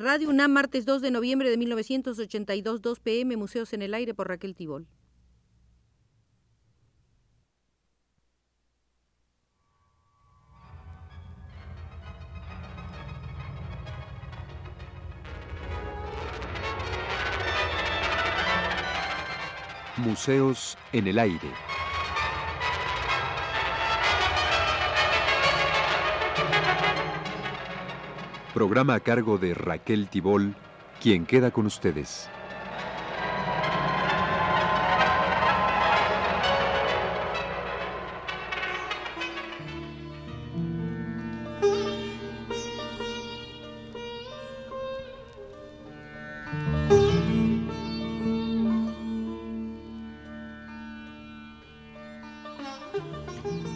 Radio UNAM, martes 2 de noviembre de 1982, 2 pm, Museos en el Aire por Raquel Tibol. Museos en el Aire. Programa a cargo de Raquel Tibol, quien queda con ustedes.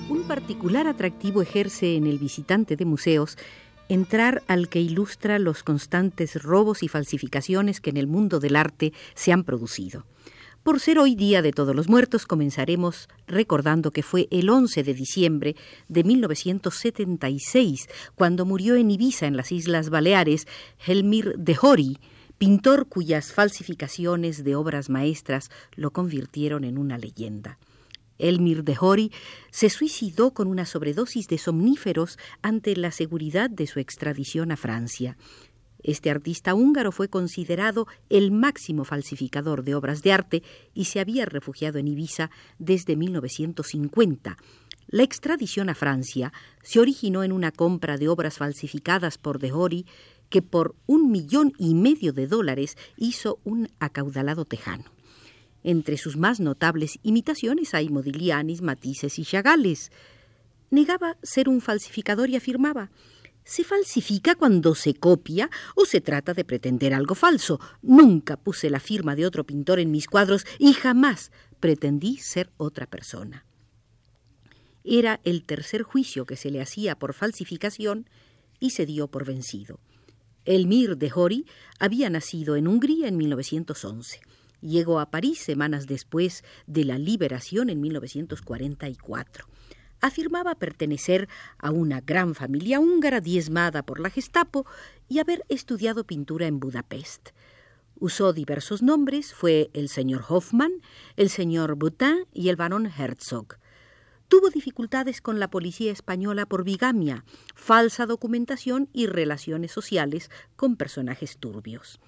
Un particular atractivo ejerce en el visitante de museos entrar al que ilustra los constantes robos y falsificaciones que en el mundo del arte se han producido. Por ser hoy Día de Todos los Muertos, comenzaremos recordando que fue el 11 de diciembre de 1976 cuando murió en Ibiza, en las Islas Baleares, Helmir de Hori, pintor cuyas falsificaciones de obras maestras lo convirtieron en una leyenda. Elmir de Hori se suicidó con una sobredosis de somníferos ante la seguridad de su extradición a Francia. Este artista húngaro fue considerado el máximo falsificador de obras de arte y se había refugiado en Ibiza desde 1950. La extradición a Francia se originó en una compra de obras falsificadas por De Hori que por un millón y medio de dólares hizo un acaudalado tejano. Entre sus más notables imitaciones hay Modiglianis, Matices y Chagales. Negaba ser un falsificador y afirmaba se falsifica cuando se copia o se trata de pretender algo falso. Nunca puse la firma de otro pintor en mis cuadros y jamás pretendí ser otra persona. Era el tercer juicio que se le hacía por falsificación y se dio por vencido. Elmir de Hori había nacido en Hungría en 1911. Llegó a París semanas después de la liberación en 1944. Afirmaba pertenecer a una gran familia húngara diezmada por la Gestapo y haber estudiado pintura en Budapest. Usó diversos nombres, fue el señor Hoffman, el señor Boutin y el barón Herzog. Tuvo dificultades con la policía española por bigamia, falsa documentación y relaciones sociales con personajes turbios.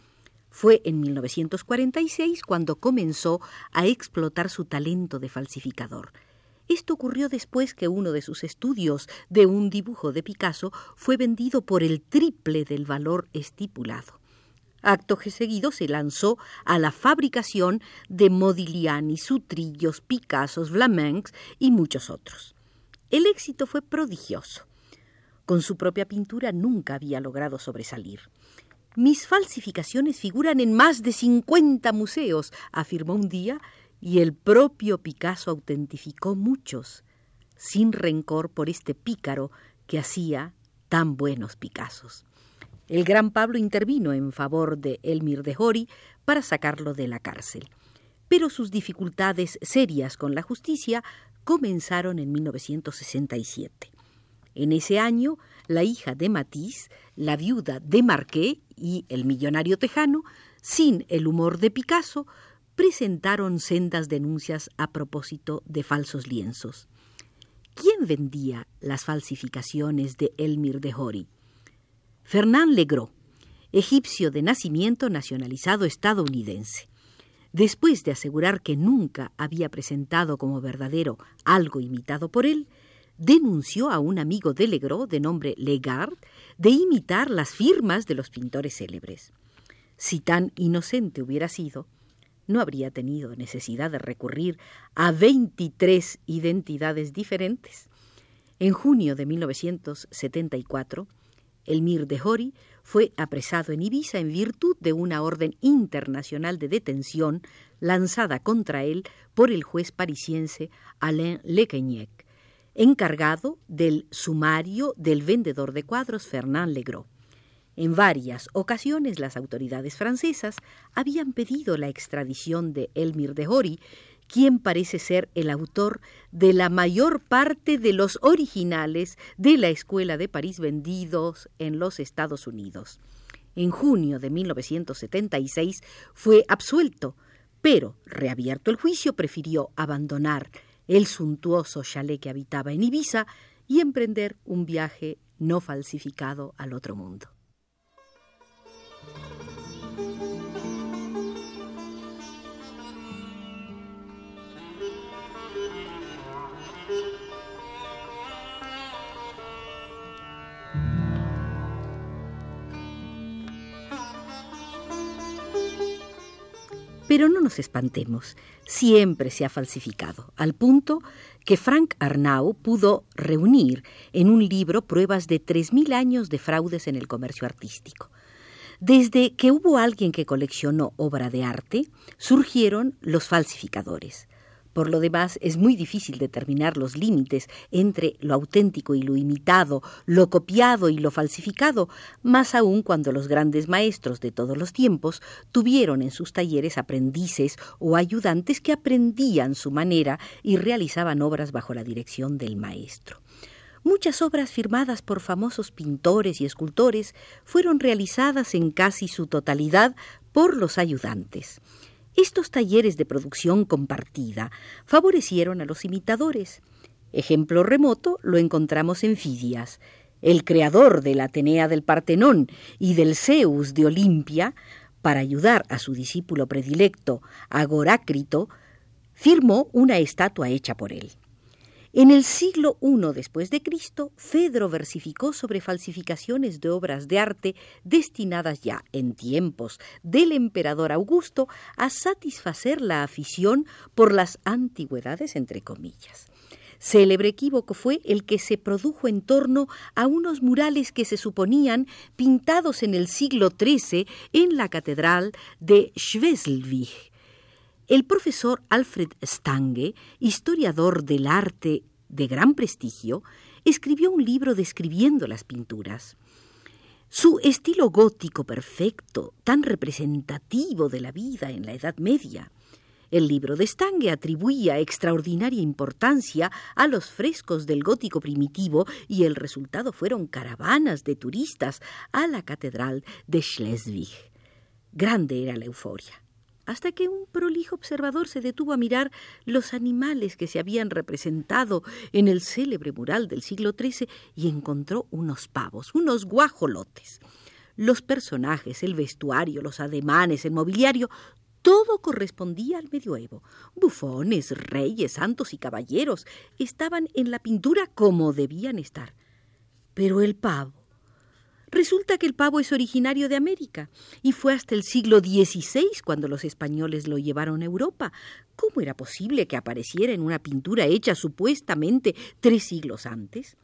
Fue en 1946 cuando comenzó a explotar su talento de falsificador. Esto ocurrió después que uno de sus estudios de un dibujo de Picasso fue vendido por el triple del valor estipulado. Acto que seguido se lanzó a la fabricación de Modigliani, Sutrillos, Picassos, Flamencs y muchos otros. El éxito fue prodigioso. Con su propia pintura nunca había logrado sobresalir. Mis falsificaciones figuran en más de cincuenta museos, afirmó un día, y el propio Picasso autentificó muchos, sin rencor por este pícaro que hacía tan buenos Picassos. El gran Pablo intervino en favor de Elmir de Hori para sacarlo de la cárcel. Pero sus dificultades serias con la justicia comenzaron en 1967. En ese año, la hija de Matisse, la viuda de Marquet y el millonario tejano, sin el humor de Picasso, presentaron sendas denuncias a propósito de falsos lienzos. ¿Quién vendía las falsificaciones de Elmir de Hori? Fernand Legros, egipcio de nacimiento nacionalizado estadounidense. Después de asegurar que nunca había presentado como verdadero algo imitado por él, denunció a un amigo de Legros de nombre Legard de imitar las firmas de los pintores célebres. Si tan inocente hubiera sido, no habría tenido necesidad de recurrir a 23 identidades diferentes. En junio de 1974, Elmir de Hori fue apresado en Ibiza en virtud de una orden internacional de detención lanzada contra él por el juez parisiense Alain Lequeñec, encargado del sumario del vendedor de cuadros Fernand Legros. En varias ocasiones las autoridades francesas habían pedido la extradición de Elmir de Hori, quien parece ser el autor de la mayor parte de los originales de la Escuela de París vendidos en los Estados Unidos. En junio de 1976 fue absuelto, pero, reabierto el juicio, prefirió abandonar el suntuoso chalet que habitaba en Ibiza y emprender un viaje no falsificado al otro mundo. Pero no nos espantemos, siempre se ha falsificado, al punto que Frank Arnau pudo reunir en un libro pruebas de 3.000 años de fraudes en el comercio artístico. Desde que hubo alguien que coleccionó obra de arte, surgieron los falsificadores. Por lo demás, es muy difícil determinar los límites entre lo auténtico y lo imitado, lo copiado y lo falsificado, más aún cuando los grandes maestros de todos los tiempos tuvieron en sus talleres aprendices o ayudantes que aprendían su manera y realizaban obras bajo la dirección del maestro. Muchas obras firmadas por famosos pintores y escultores fueron realizadas en casi su totalidad por los ayudantes. Estos talleres de producción compartida favorecieron a los imitadores. Ejemplo remoto lo encontramos en Fidias. El creador de la Atenea del Partenón y del Zeus de Olimpia, para ayudar a su discípulo predilecto, Agorácrito, firmó una estatua hecha por él. En el siglo I después de Cristo, Fedro versificó sobre falsificaciones de obras de arte destinadas ya en tiempos del emperador Augusto a satisfacer la afición por las antigüedades entre comillas. Célebre equívoco fue el que se produjo en torno a unos murales que se suponían pintados en el siglo XIII en la catedral de Schweselwig, el profesor Alfred Stange, historiador del arte de gran prestigio, escribió un libro describiendo las pinturas. Su estilo gótico perfecto, tan representativo de la vida en la Edad Media. El libro de Stange atribuía extraordinaria importancia a los frescos del gótico primitivo y el resultado fueron caravanas de turistas a la catedral de Schleswig. Grande era la euforia hasta que un prolijo observador se detuvo a mirar los animales que se habían representado en el célebre mural del siglo XIII y encontró unos pavos, unos guajolotes. Los personajes, el vestuario, los ademanes, el mobiliario, todo correspondía al medioevo. Bufones, reyes, santos y caballeros estaban en la pintura como debían estar. Pero el pavo, Resulta que el pavo es originario de América y fue hasta el siglo XVI cuando los españoles lo llevaron a Europa. ¿Cómo era posible que apareciera en una pintura hecha supuestamente tres siglos antes?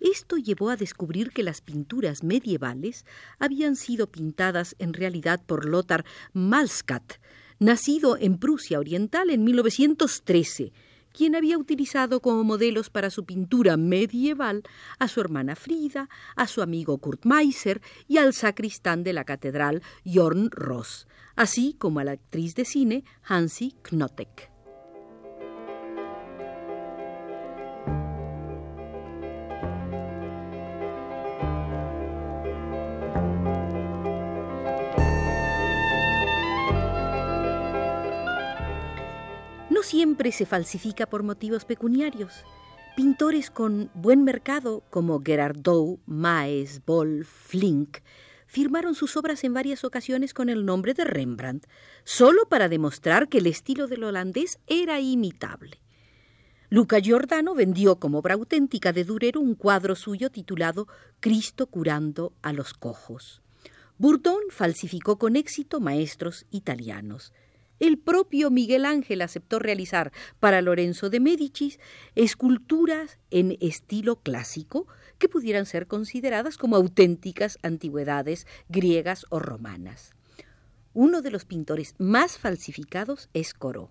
Esto llevó a descubrir que las pinturas medievales habían sido pintadas en realidad por Lothar Malskat, nacido en Prusia Oriental en 1913 quien había utilizado como modelos para su pintura medieval a su hermana Frida, a su amigo Kurt Meiser y al sacristán de la catedral Jorn Ross, así como a la actriz de cine Hansi Knotek. Siempre se falsifica por motivos pecuniarios. Pintores con buen mercado como Gerardow, Maes, Wolf, Flink firmaron sus obras en varias ocasiones con el nombre de Rembrandt, solo para demostrar que el estilo del holandés era imitable. Luca Giordano vendió como obra auténtica de Durero un cuadro suyo titulado Cristo curando a los cojos. Bourdon falsificó con éxito maestros italianos. El propio Miguel Ángel aceptó realizar para Lorenzo de Médicis esculturas en estilo clásico que pudieran ser consideradas como auténticas antigüedades griegas o romanas. Uno de los pintores más falsificados es Corot.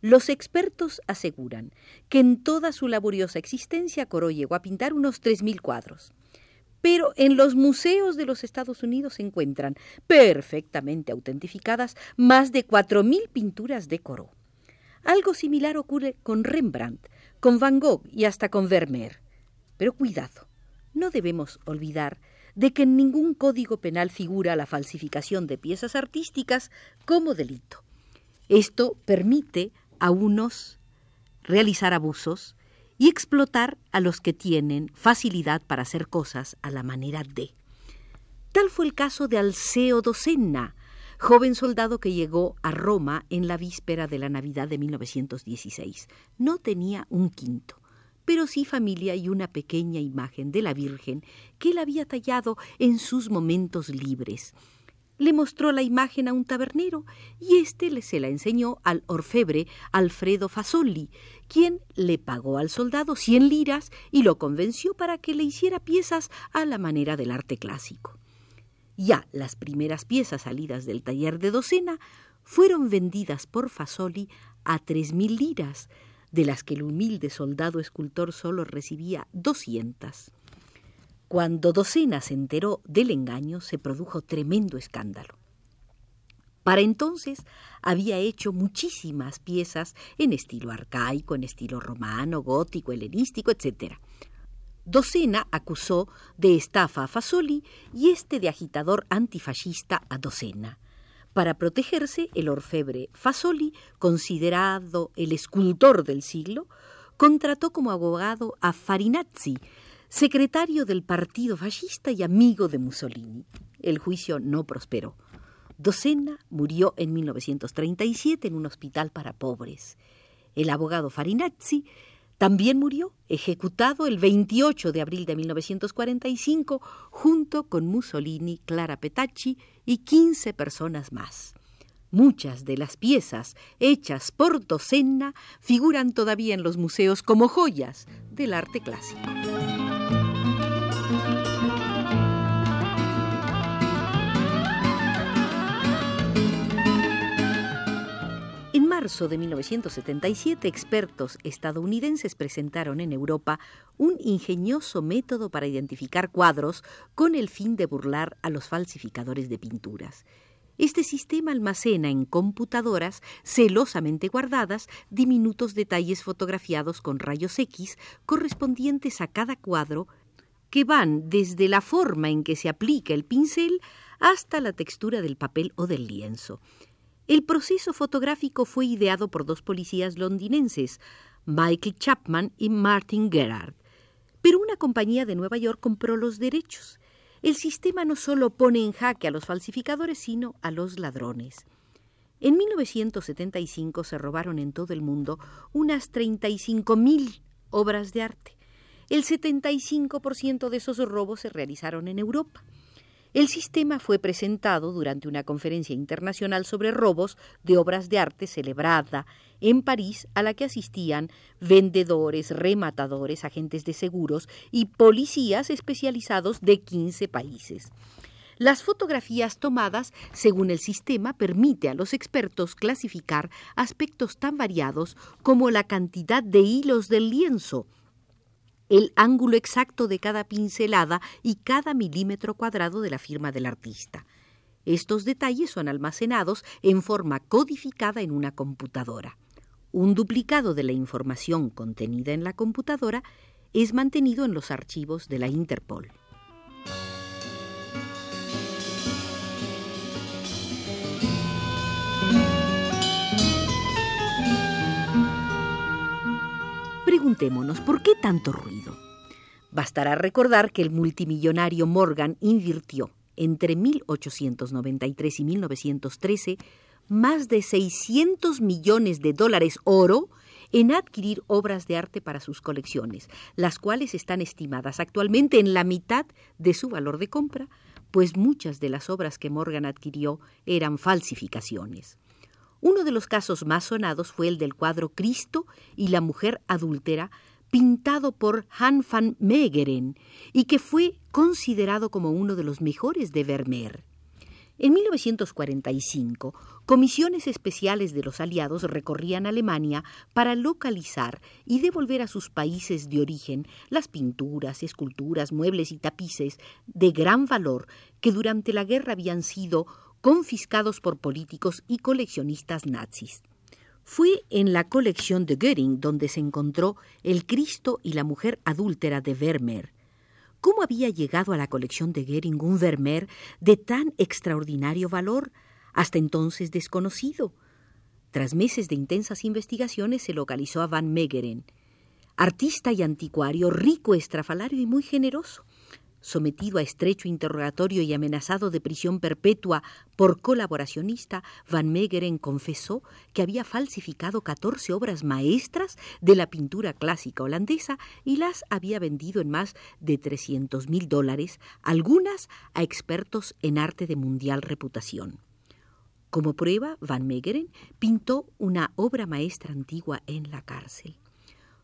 Los expertos aseguran que en toda su laboriosa existencia Corot llegó a pintar unos 3.000 cuadros pero en los museos de los Estados Unidos se encuentran perfectamente autentificadas más de 4.000 pinturas de Corot. Algo similar ocurre con Rembrandt, con Van Gogh y hasta con Vermeer. Pero cuidado, no debemos olvidar de que en ningún código penal figura la falsificación de piezas artísticas como delito. Esto permite a unos realizar abusos y explotar a los que tienen facilidad para hacer cosas a la manera de. Tal fue el caso de Alceo Docena, joven soldado que llegó a Roma en la víspera de la Navidad de 1916. No tenía un quinto pero sí familia y una pequeña imagen de la Virgen que él había tallado en sus momentos libres. Le mostró la imagen a un tabernero y éste le se la enseñó al orfebre Alfredo Fasoli, quien le pagó al soldado cien liras y lo convenció para que le hiciera piezas a la manera del arte clásico. Ya las primeras piezas salidas del taller de docena fueron vendidas por Fasoli a tres mil liras, de las que el humilde soldado escultor solo recibía doscientas. Cuando Docena se enteró del engaño, se produjo tremendo escándalo. Para entonces había hecho muchísimas piezas en estilo arcaico, en estilo romano, gótico, helenístico, etc. Docena acusó de estafa a Fasoli y este de agitador antifascista a Docena. Para protegerse, el orfebre Fasoli, considerado el escultor del siglo, contrató como abogado a Farinazzi, secretario del partido fascista y amigo de Mussolini. El juicio no prosperó. Docena murió en 1937 en un hospital para pobres. El abogado Farinazzi también murió, ejecutado el 28 de abril de 1945, junto con Mussolini, Clara Petacci y 15 personas más. Muchas de las piezas hechas por Docena figuran todavía en los museos como joyas del arte clásico. Marzo de 1977, expertos estadounidenses presentaron en Europa un ingenioso método para identificar cuadros con el fin de burlar a los falsificadores de pinturas. Este sistema almacena en computadoras celosamente guardadas diminutos detalles fotografiados con rayos X correspondientes a cada cuadro que van desde la forma en que se aplica el pincel hasta la textura del papel o del lienzo. El proceso fotográfico fue ideado por dos policías londinenses, Michael Chapman y Martin Gerard. Pero una compañía de Nueva York compró los derechos. El sistema no solo pone en jaque a los falsificadores, sino a los ladrones. En 1975 se robaron en todo el mundo unas 35.000 obras de arte. El 75% de esos robos se realizaron en Europa. El sistema fue presentado durante una conferencia internacional sobre robos de obras de arte celebrada en París a la que asistían vendedores, rematadores, agentes de seguros y policías especializados de 15 países. Las fotografías tomadas según el sistema permite a los expertos clasificar aspectos tan variados como la cantidad de hilos del lienzo, el ángulo exacto de cada pincelada y cada milímetro cuadrado de la firma del artista. Estos detalles son almacenados en forma codificada en una computadora. Un duplicado de la información contenida en la computadora es mantenido en los archivos de la Interpol. Preguntémonos, ¿por qué tanto ruido? Bastará recordar que el multimillonario Morgan invirtió entre 1893 y 1913 más de 600 millones de dólares oro en adquirir obras de arte para sus colecciones, las cuales están estimadas actualmente en la mitad de su valor de compra, pues muchas de las obras que Morgan adquirió eran falsificaciones. Uno de los casos más sonados fue el del cuadro Cristo y la mujer adúltera, pintado por Han van Meegeren y que fue considerado como uno de los mejores de Vermeer. En 1945, comisiones especiales de los aliados recorrían Alemania para localizar y devolver a sus países de origen las pinturas, esculturas, muebles y tapices de gran valor que durante la guerra habían sido confiscados por políticos y coleccionistas nazis. Fue en la colección de Göring donde se encontró El Cristo y la mujer adúltera de Vermeer. ¿Cómo había llegado a la colección de Gering un Vermeer de tan extraordinario valor, hasta entonces desconocido? Tras meses de intensas investigaciones se localizó a Van Meegeren, artista y anticuario, rico, estrafalario y muy generoso. Sometido a estrecho interrogatorio y amenazado de prisión perpetua por colaboracionista, Van Meegeren confesó que había falsificado 14 obras maestras de la pintura clásica holandesa y las había vendido en más de 300 mil dólares, algunas a expertos en arte de mundial reputación. Como prueba, Van Meegeren pintó una obra maestra antigua en la cárcel.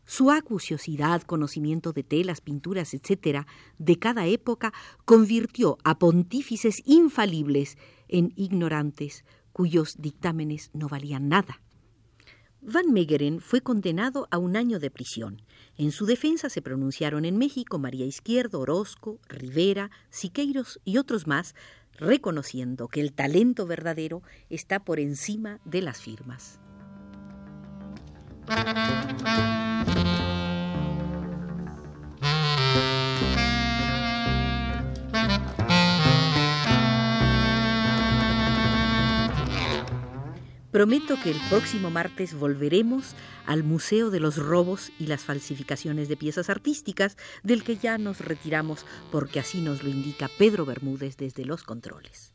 Su acuciosidad, conocimiento de telas, pinturas, etc., de cada época, convirtió a pontífices infalibles en ignorantes cuyos dictámenes no valían nada. Van Meegeren fue condenado a un año de prisión. En su defensa se pronunciaron en México María Izquierdo, Orozco, Rivera, Siqueiros y otros más, reconociendo que el talento verdadero está por encima de las firmas. Prometo que el próximo martes volveremos al Museo de los Robos y las Falsificaciones de Piezas Artísticas, del que ya nos retiramos porque así nos lo indica Pedro Bermúdez desde los controles.